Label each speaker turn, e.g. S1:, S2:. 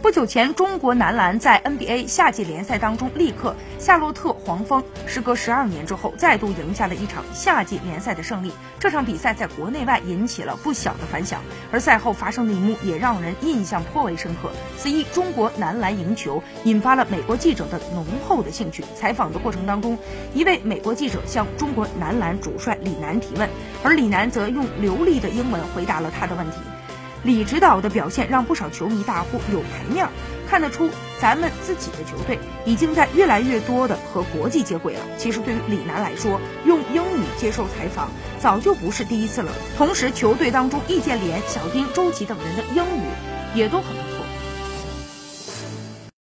S1: 不久前，中国男篮在 NBA 夏季联赛当中力克夏洛特黄蜂，时隔十二年之后，再度赢下了一场夏季联赛的胜利。这场比赛在国内外引起了不小的反响，而赛后发生的一幕也让人印象颇为深刻。此役中国男篮赢球，引发了美国记者的浓厚的兴趣。采访的过程当中，一位美国记者向中国男篮主帅李楠提问，而李楠则用流利的英文回答了他的问题。李指导的表现让不少球迷大呼有排面儿，看得出咱们自己的球队已经在越来越多的和国际接轨了。其实对于李楠来说，用英语接受采访早就不是第一次了。同时，球队当中易建联、小丁、周琦等人的英语也都很。